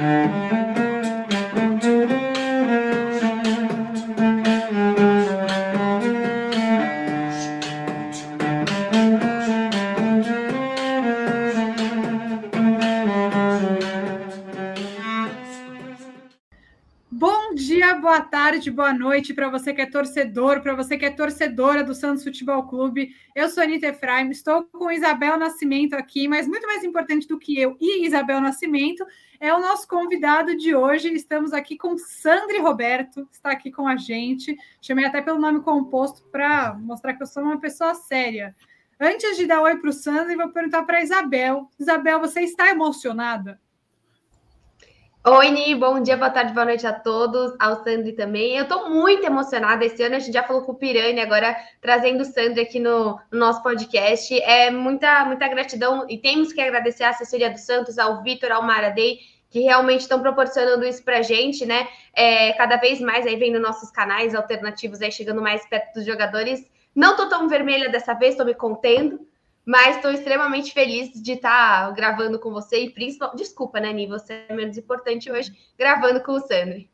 boa tarde, boa noite para você que é torcedor, para você que é torcedora do Santos Futebol Clube. Eu sou Anitta Efraim, estou com Isabel Nascimento aqui, mas muito mais importante do que eu e Isabel Nascimento é o nosso convidado de hoje. Estamos aqui com Sandri Roberto, está aqui com a gente. Chamei até pelo nome composto para mostrar que eu sou uma pessoa séria. Antes de dar oi para o Sandri, vou perguntar para Isabel. Isabel, você está emocionada? Oi, Ni, bom dia, boa tarde, boa noite a todos, ao Sandri também. Eu estou muito emocionada esse ano, a gente já falou com o Pirani, agora trazendo o Sandri aqui no, no, nosso podcast. É muita, muita gratidão e temos que agradecer à assessoria do Santos, ao Vitor, ao Maradei, que realmente estão proporcionando isso para a gente, né? É, cada vez mais aí vendo nossos canais alternativos aí chegando mais perto dos jogadores. Não estou tão vermelha dessa vez, estou me contendo, mas estou extremamente feliz de estar tá gravando com você e principalmente. Desculpa, Nani, você é menos importante hoje, gravando com o Sandri.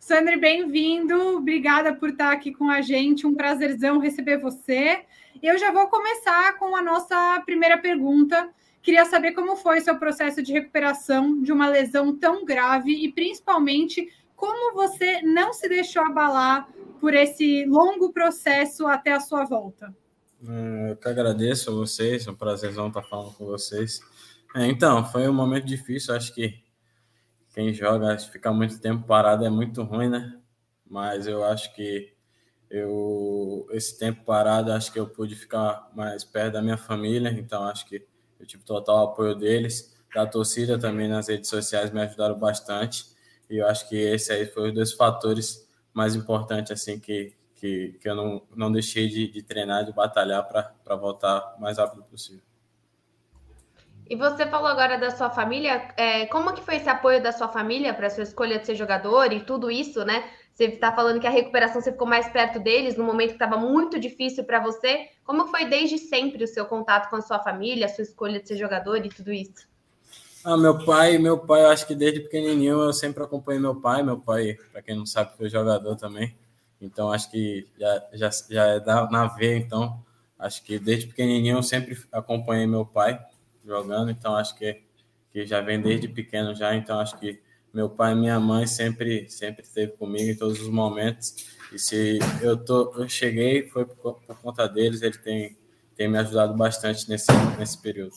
Sandri, bem-vindo. Obrigada por estar aqui com a gente. Um prazerzão receber você. Eu já vou começar com a nossa primeira pergunta. Queria saber como foi seu processo de recuperação de uma lesão tão grave e, principalmente, como você não se deixou abalar por esse longo processo até a sua volta. É, eu que agradeço a vocês, é um prazerzão estar falando com vocês. É, então, foi um momento difícil, acho que quem joga, ficar muito tempo parado é muito ruim, né? Mas eu acho que eu esse tempo parado, acho que eu pude ficar mais perto da minha família, então acho que eu tive total apoio deles, da torcida também nas redes sociais me ajudaram bastante. E eu acho que esse aí foi os dois fatores mais importantes assim que que, que eu não, não deixei de, de treinar, de batalhar para voltar o mais rápido possível. E você falou agora da sua família, é, como que foi esse apoio da sua família para a sua escolha de ser jogador e tudo isso, né? Você está falando que a recuperação você ficou mais perto deles no momento que estava muito difícil para você. Como foi desde sempre o seu contato com a sua família, a sua escolha de ser jogador e tudo isso? Ah, meu pai, meu pai, eu acho que desde pequenininho eu sempre acompanhei meu pai. Meu pai, para quem não sabe, foi jogador também. Então, acho que já, já, já é da, na veia, então, acho que desde pequenininho eu sempre acompanhei meu pai jogando, então acho que, que já vem desde pequeno já, então acho que meu pai e minha mãe sempre sempre esteve comigo em todos os momentos. E se eu tô eu cheguei foi por, por conta deles, ele tem tem me ajudado bastante nesse nesse período.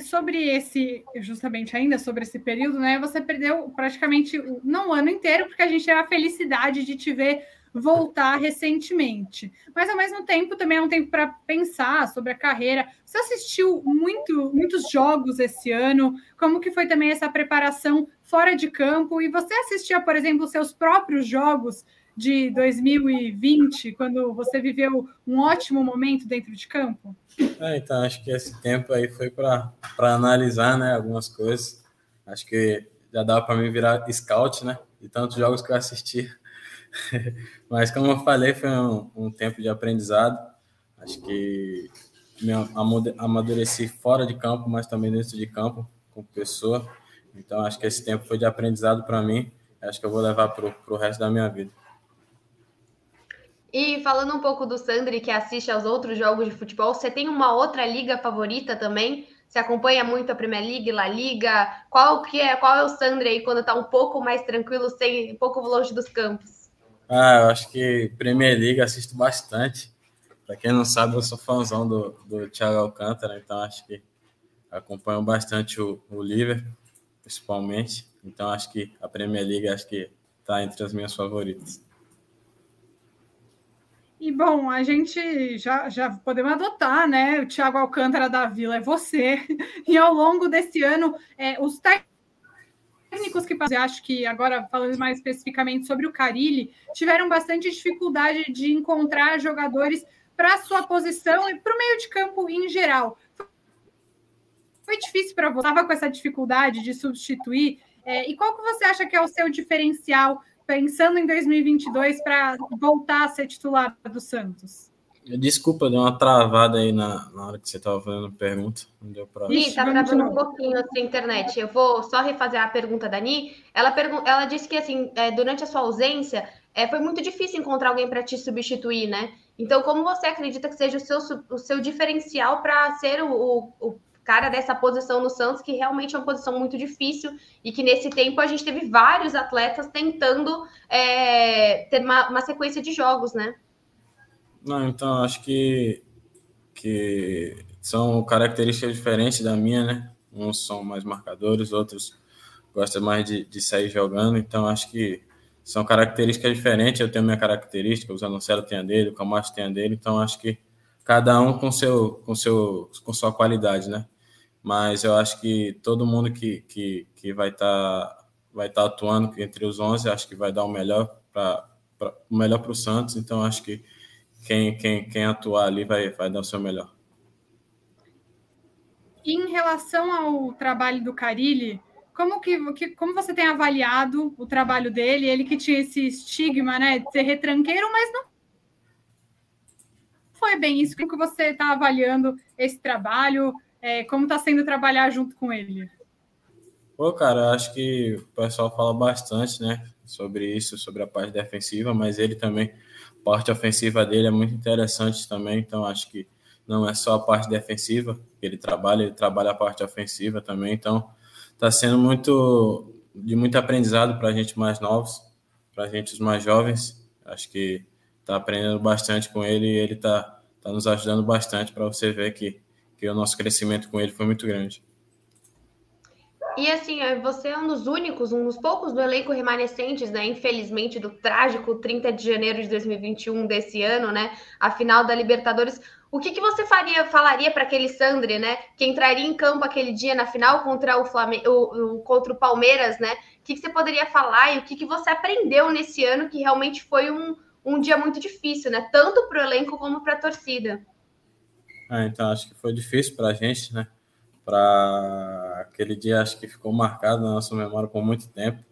Sobre esse, justamente ainda sobre esse período, né? Você perdeu praticamente não o ano inteiro, porque a gente teve a felicidade de te ver voltar recentemente. Mas ao mesmo tempo também é um tempo para pensar sobre a carreira. Você assistiu muito, muitos jogos esse ano? Como que foi também essa preparação fora de campo? E você assistia, por exemplo, seus próprios jogos de 2020, quando você viveu um ótimo momento dentro de campo? É, então, acho que esse tempo aí foi para analisar né, algumas coisas. Acho que já dava para mim virar scout, né? De tantos jogos que eu assisti. Mas, como eu falei, foi um, um tempo de aprendizado. Acho que me amadureci fora de campo, mas também dentro de campo, com pessoa. Então, acho que esse tempo foi de aprendizado para mim. Acho que eu vou levar para o resto da minha vida. E falando um pouco do Sandri, que assiste aos outros jogos de futebol, você tem uma outra liga favorita também? Você acompanha muito a Premier League, La Liga? Qual que é, qual é o Sandri aí quando tá um pouco mais tranquilo, sem, um pouco longe dos campos? Ah, eu acho que Premier League assisto bastante. Para quem não sabe, eu sou fãzão do, do Thiago Alcântara, então acho que acompanho bastante o, o Liverpool, principalmente. Então acho que a Premier League acho que está entre as minhas favoritas. E bom, a gente já, já podemos adotar, né? O Thiago Alcântara da Vila é você. E ao longo desse ano, é, os técnicos que eu acho que agora falando mais especificamente sobre o Carilli, tiveram bastante dificuldade de encontrar jogadores para sua posição e para o meio de campo em geral. Foi difícil para você, estava com essa dificuldade de substituir. É, e qual que você acha que é o seu diferencial pensando em 2022 para voltar a ser titular do Santos? Desculpa, deu uma travada aí na, na hora que você estava fazendo a pergunta. Não deu para. Ih, tá travando um pouquinho a sua internet. Eu vou só refazer a pergunta da Ni. Ela, pergun ela disse que assim, é, durante a sua ausência, é, foi muito difícil encontrar alguém para te substituir, né? Então, como você acredita que seja o seu, o seu diferencial para ser o, o, o cara dessa posição no Santos, que realmente é uma posição muito difícil e que nesse tempo a gente teve vários atletas tentando é, ter uma, uma sequência de jogos, né? Não, então acho que, que são características diferentes da minha, né? Uns são mais marcadores, outros gostam mais de, de sair jogando, então acho que são características diferentes. Eu tenho minha característica, o Zanocelo tem a dele, o Camacho tem a dele, então acho que cada um com seu com seu com sua qualidade, né? Mas eu acho que todo mundo que, que, que vai estar tá, vai estar tá atuando entre os 11, acho que vai dar o melhor para o melhor para o Santos, então acho que quem, quem, quem atuar ali vai, vai dar o seu melhor. Em relação ao trabalho do Carilli, como que, que, como você tem avaliado o trabalho dele? Ele que tinha esse estigma, né, de ser retranqueiro, mas não foi bem isso. Como que você está avaliando esse trabalho? É, como está sendo trabalhar junto com ele? Pô, cara, acho que o pessoal fala bastante, né, sobre isso, sobre a parte defensiva, mas ele também parte ofensiva dele é muito interessante também, então acho que não é só a parte defensiva que ele trabalha, ele trabalha a parte ofensiva também, então está sendo muito de muito aprendizado para a gente mais novos, para a gente os mais jovens, acho que está aprendendo bastante com ele e ele está tá nos ajudando bastante para você ver que, que o nosso crescimento com ele foi muito grande. E assim, é, você é um dos únicos, um dos poucos do elenco remanescentes, né? Infelizmente, do trágico 30 de janeiro de 2021 desse ano, né? A final da Libertadores. O que, que você faria, falaria para aquele Sandri, né? Que entraria em campo aquele dia na final contra o, Flamengo, o contra o Palmeiras, né? O que, que você poderia falar e o que, que você aprendeu nesse ano que realmente foi um, um dia muito difícil, né? Tanto para o elenco como para a torcida. Ah, então acho que foi difícil para a gente, né? para aquele dia, acho que ficou marcado na nossa memória por muito tempo.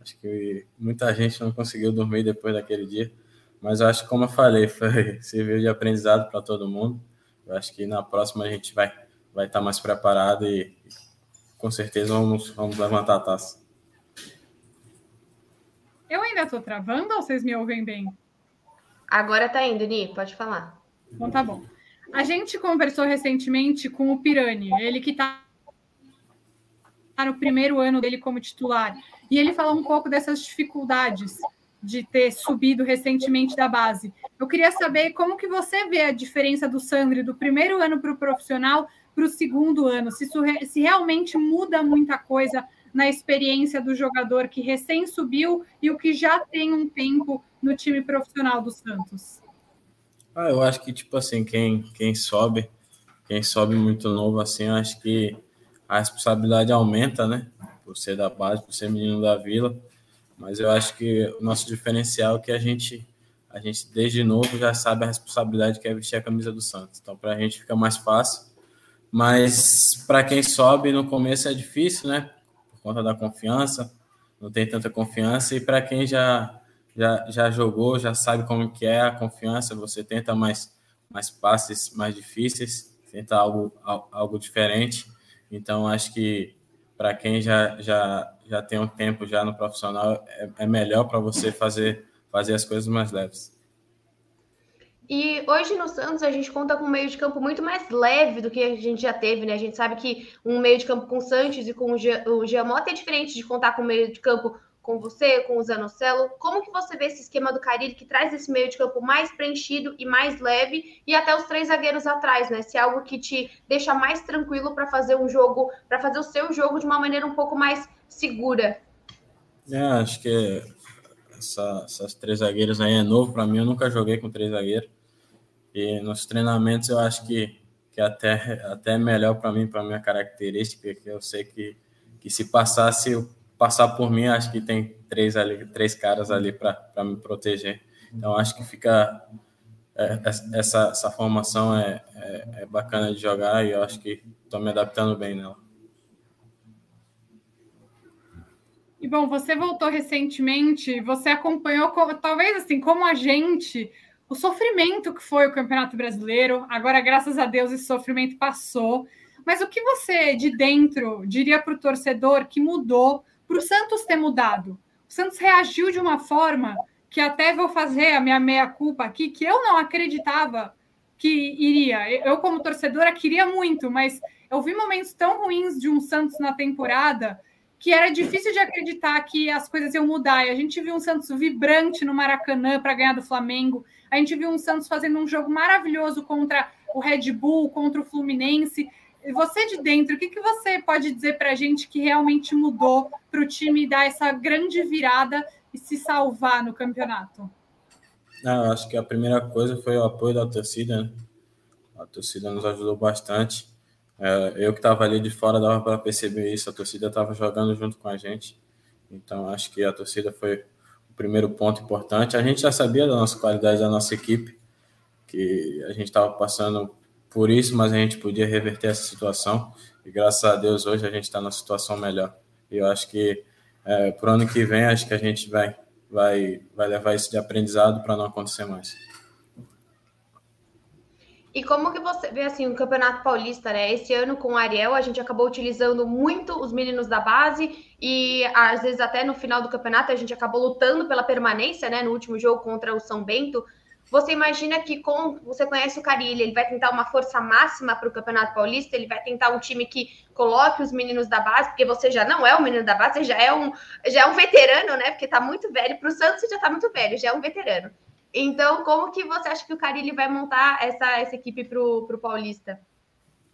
Acho que muita gente não conseguiu dormir depois daquele dia, mas acho que, como eu falei, foi, serviu de aprendizado para todo mundo. Eu acho que na próxima a gente vai vai estar tá mais preparado e, e com certeza vamos, vamos levantar a taça. Eu ainda estou travando ou vocês me ouvem bem? Agora tá indo, Ni, pode falar. Então tá bom. A gente conversou recentemente com o Pirani, ele que está no primeiro ano dele como titular, e ele falou um pouco dessas dificuldades de ter subido recentemente da base. Eu queria saber como que você vê a diferença do Sandri do primeiro ano para o profissional para o segundo ano, se, isso, se realmente muda muita coisa na experiência do jogador que recém subiu e o que já tem um tempo no time profissional do Santos. Ah, eu acho que, tipo assim, quem, quem sobe, quem sobe muito novo, assim, acho que a responsabilidade aumenta, né? Por ser da base, por ser menino da vila. Mas eu acho que o nosso diferencial é que a gente, a gente desde novo já sabe a responsabilidade que é vestir a camisa do Santos. Então, para a gente fica mais fácil. Mas para quem sobe no começo é difícil, né? Conta da confiança, não tem tanta confiança. E para quem já já, já jogou, já sabe como que é a confiança, você tenta mais, mais passes mais difíceis, tenta algo, algo diferente. Então, acho que para quem já, já, já tem um tempo já no profissional, é, é melhor para você fazer, fazer as coisas mais leves. E hoje no Santos a gente conta com um meio de campo muito mais leve do que a gente já teve, né? A gente sabe que um meio de campo com o Santos e com o Giamota é diferente de contar com um meio de campo com você, com o Zanocelo. Como que você vê esse esquema do Carilli que traz esse meio de campo mais preenchido e mais leve e até os três zagueiros atrás, né? Se é algo que te deixa mais tranquilo para fazer um jogo, para fazer o seu jogo de uma maneira um pouco mais segura. É, acho que essa, essas três zagueiros aí é novo para mim. Eu nunca joguei com três zagueiros e nos treinamentos eu acho que que até até é melhor para mim, para minha característica, que eu sei que que se passasse passar por mim, acho que tem três, ali, três caras ali para me proteger. Então, acho que fica. É, essa, essa formação é, é, é, bacana de jogar e eu acho que estou me adaptando bem nela. E bom, você voltou recentemente, você acompanhou, talvez assim, como a gente, o sofrimento que foi o Campeonato Brasileiro. Agora, graças a Deus, esse sofrimento passou. Mas o que você, de dentro, diria para o torcedor que mudou, para o Santos ter mudado? O Santos reagiu de uma forma que até vou fazer a minha meia-culpa aqui, que eu não acreditava que iria. Eu, como torcedora, queria muito, mas eu vi momentos tão ruins de um Santos na temporada que era difícil de acreditar que as coisas iam mudar. E a gente viu um Santos vibrante no Maracanã para ganhar do Flamengo. A gente viu um Santos fazendo um jogo maravilhoso contra o Red Bull, contra o Fluminense. Você de dentro, o que, que você pode dizer para a gente que realmente mudou para o time dar essa grande virada e se salvar no campeonato? Não, acho que a primeira coisa foi o apoio da torcida. Né? A torcida nos ajudou bastante. É, eu que estava ali de fora dava para perceber isso, a torcida estava jogando junto com a gente. Então acho que a torcida foi o primeiro ponto importante. A gente já sabia da nossa qualidade da nossa equipe, que a gente estava passando por isso, mas a gente podia reverter essa situação. E graças a Deus hoje a gente está numa situação melhor. E eu acho que é, para o ano que vem acho que a gente vai vai vai levar isso de aprendizado para não acontecer mais. E como que você vê assim o Campeonato Paulista, né? Esse ano com o Ariel a gente acabou utilizando muito os meninos da base e às vezes até no final do campeonato a gente acabou lutando pela permanência, né? No último jogo contra o São Bento. Você imagina que com você conhece o Carilli, ele vai tentar uma força máxima para o Campeonato Paulista, ele vai tentar um time que coloque os meninos da base, porque você já não é um menino da base, você já é um já é um veterano, né? Porque está muito velho para o Santos, já está muito velho, já é um veterano. Então, como que você acha que o Carilli vai montar essa, essa equipe para o Paulista?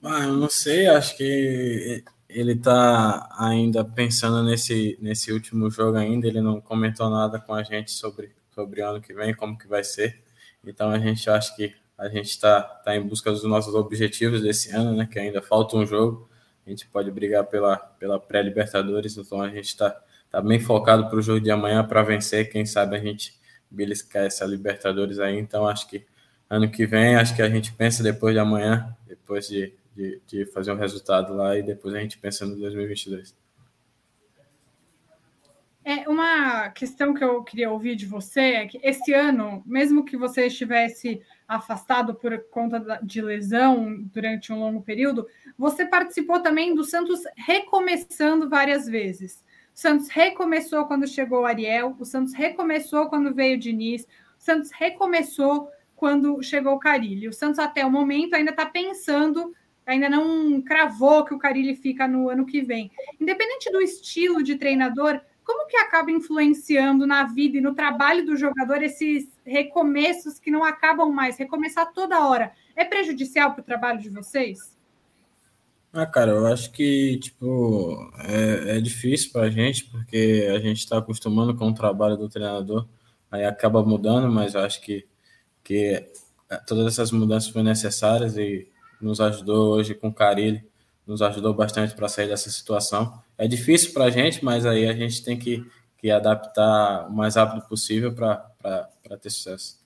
Ah, eu não sei, acho que ele está ainda pensando nesse, nesse último jogo ainda, ele não comentou nada com a gente sobre, sobre o ano que vem, como que vai ser. Então a gente acha que a gente está tá em busca dos nossos objetivos desse ano, né? Que ainda falta um jogo. A gente pode brigar pela, pela pré-Libertadores, então a gente está tá bem focado para o jogo de amanhã para vencer. Quem sabe a gente beliscar essa Libertadores aí. Então, acho que ano que vem, acho que a gente pensa depois de amanhã, depois de, de, de fazer um resultado lá e depois a gente pensa no 2022. É, uma questão que eu queria ouvir de você é que esse ano, mesmo que você estivesse afastado por conta de lesão durante um longo período, você participou também do Santos recomeçando várias vezes. O Santos recomeçou quando chegou o Ariel, o Santos recomeçou quando veio o Diniz, o Santos recomeçou quando chegou o Carilli. O Santos, até o momento, ainda está pensando, ainda não cravou que o Carilli fica no ano que vem. Independente do estilo de treinador, como que acaba influenciando na vida e no trabalho do jogador esses recomeços que não acabam mais, recomeçar toda hora? É prejudicial para o trabalho de vocês? Ah, cara, eu acho que, tipo, é, é difícil pra gente, porque a gente está acostumando com o trabalho do treinador, aí acaba mudando, mas eu acho que, que é, todas essas mudanças foram necessárias e nos ajudou hoje com o Carilli, nos ajudou bastante para sair dessa situação. É difícil para a gente, mas aí a gente tem que, que adaptar o mais rápido possível para ter sucesso.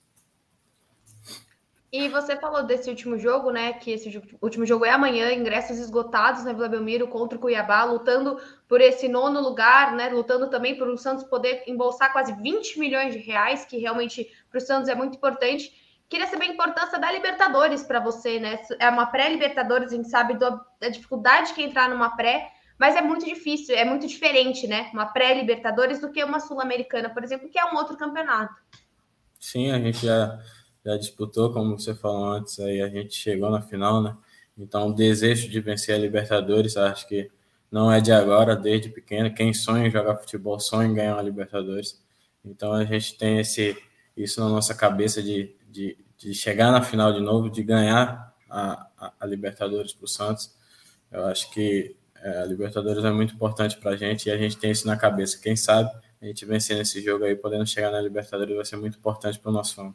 E você falou desse último jogo, né? Que esse último jogo é amanhã, ingressos esgotados na Vila Belmiro contra o Cuiabá, lutando por esse nono lugar, né? Lutando também por o Santos poder embolsar quase 20 milhões de reais, que realmente para o Santos é muito importante. Queria saber a importância da Libertadores para você, né? É uma pré-Libertadores, a gente sabe da dificuldade que é entrar numa pré, mas é muito difícil, é muito diferente, né? Uma pré-Libertadores do que uma Sul-Americana, por exemplo, que é um outro campeonato. Sim, a gente já já disputou, como você falou antes, aí a gente chegou na final, né? Então, o desejo de vencer a Libertadores, acho que não é de agora, desde pequeno. Quem sonha em jogar futebol sonha em ganhar a Libertadores. Então, a gente tem esse, isso na nossa cabeça de, de, de chegar na final de novo, de ganhar a, a, a Libertadores para o Santos. Eu acho que é, a Libertadores é muito importante para a gente e a gente tem isso na cabeça. Quem sabe a gente vencer nesse jogo aí, podendo chegar na Libertadores, vai ser muito importante para o nosso fã.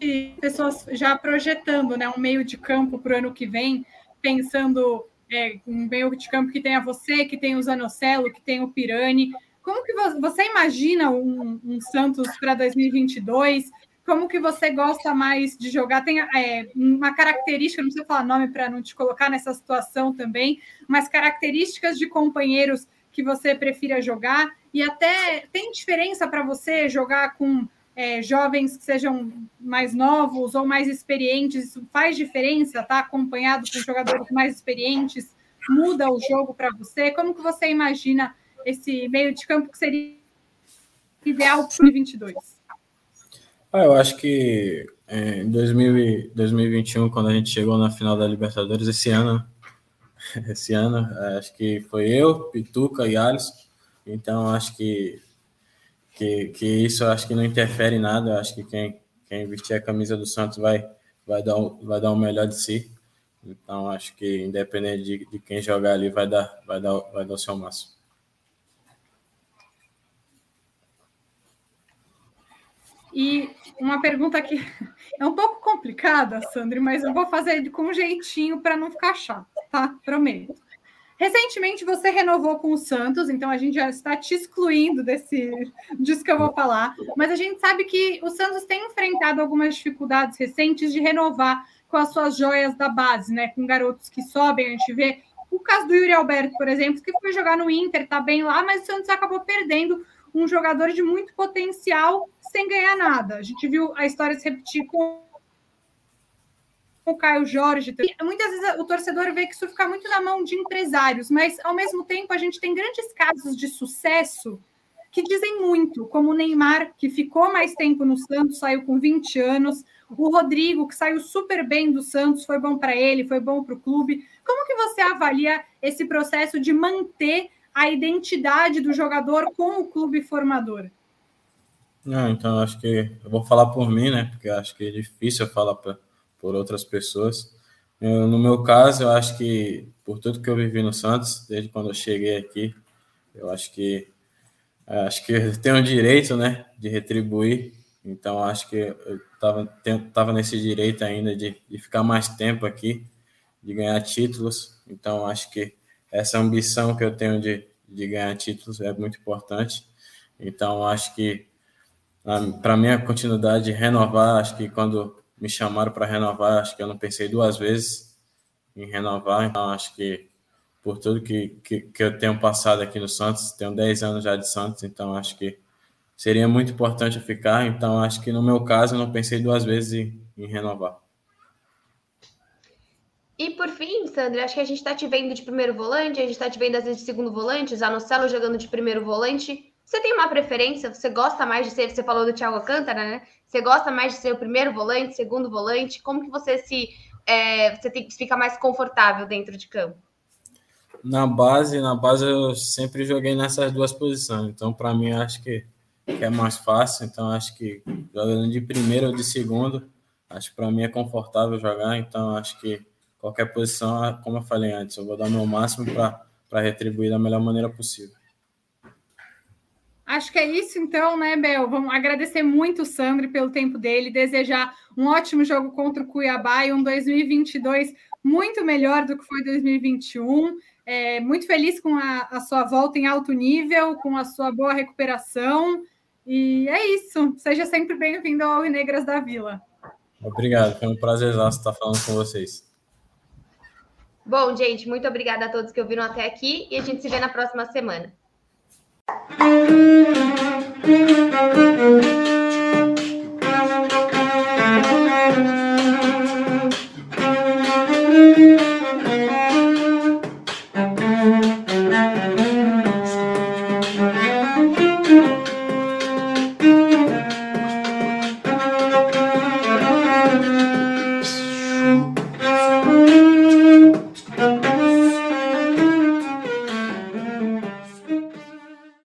E pessoas já projetando né, um meio de campo para o ano que vem, pensando é, um meio de campo que tenha você, que tem o Zanocelo, que tem o Pirani. Como que você imagina um, um Santos para 2022? Como que você gosta mais de jogar? Tem é, uma característica, não precisa falar nome para não te colocar nessa situação também, mas características de companheiros que você prefira jogar E até tem diferença para você jogar com é, jovens que sejam mais novos ou mais experientes? Isso faz diferença, tá? Acompanhado com jogadores mais experientes, muda o jogo para você? Como que você imagina esse meio de campo que seria ideal para o 2022? Ah, eu acho que é, em 2021, quando a gente chegou na final da Libertadores, esse ano, esse ano, acho que foi eu, Pituca e Alisson. Então, acho que, que, que isso acho que não interfere em nada. Eu acho que quem, quem vestir a camisa do Santos vai, vai, dar, vai dar o melhor de si. Então, acho que independente de, de quem jogar ali, vai dar, vai, dar, vai dar o seu máximo. E uma pergunta que é um pouco complicada, Sandri, mas eu vou fazer com jeitinho para não ficar chato, tá? Prometo. Recentemente você renovou com o Santos, então a gente já está te excluindo desse disso que eu vou falar, mas a gente sabe que o Santos tem enfrentado algumas dificuldades recentes de renovar com as suas joias da base, né? Com garotos que sobem, a gente vê o caso do Yuri Alberto, por exemplo, que foi jogar no Inter, tá bem lá, mas o Santos acabou perdendo um jogador de muito potencial sem ganhar nada. A gente viu a história se repetir com o Caio Jorge. E muitas vezes o torcedor vê que isso fica muito na mão de empresários, mas ao mesmo tempo a gente tem grandes casos de sucesso que dizem muito, como o Neymar, que ficou mais tempo no Santos, saiu com 20 anos, o Rodrigo, que saiu super bem do Santos, foi bom para ele, foi bom para o clube. Como que você avalia esse processo de manter a identidade do jogador com o clube formador? Não, então acho que eu vou falar por mim, né? Porque acho que é difícil falar pra, por outras pessoas. Eu, no meu caso, eu acho que por tudo que eu vivi no Santos, desde quando eu cheguei aqui, eu acho que acho que eu tenho o direito, né, de retribuir. Então acho que eu tava, tava nesse direito ainda de, de ficar mais tempo aqui, de ganhar títulos. Então acho que essa ambição que eu tenho de, de ganhar títulos é muito importante. Então, acho que para minha continuidade, renovar, acho que quando me chamaram para renovar, acho que eu não pensei duas vezes em renovar. Então, acho que por tudo que, que, que eu tenho passado aqui no Santos, tenho 10 anos já de Santos, então acho que seria muito importante ficar. Então, acho que no meu caso, eu não pensei duas vezes em, em renovar. E por fim, Sandra, acho que a gente está te vendo de primeiro volante, a gente está te vendo às vezes de segundo volante, Zanocelo jogando de primeiro volante. Você tem uma preferência? Você gosta mais de ser? Você falou do Thiago Alcântara, né? Você gosta mais de ser o primeiro volante, segundo volante? Como que você se é, você tem, fica mais confortável dentro de campo? Na base, na base eu sempre joguei nessas duas posições. Então, para mim, acho que, que, é mais fácil. Então, acho que jogando de primeiro ou de segundo, acho que para mim é confortável jogar. Então, acho que qualquer posição, como eu falei antes, eu vou dar o meu máximo para retribuir da melhor maneira possível. Acho que é isso então, né, Bel? Vamos agradecer muito o Sandro pelo tempo dele, desejar um ótimo jogo contra o Cuiabá e um 2022 muito melhor do que foi 2021. É, muito feliz com a, a sua volta em alto nível, com a sua boa recuperação. E é isso. Seja sempre bem-vindo ao Negras da Vila. Obrigado, foi um prazer estar falando com vocês. Bom, gente, muito obrigada a todos que ouviram até aqui e a gente se vê na próxima semana. Thank you.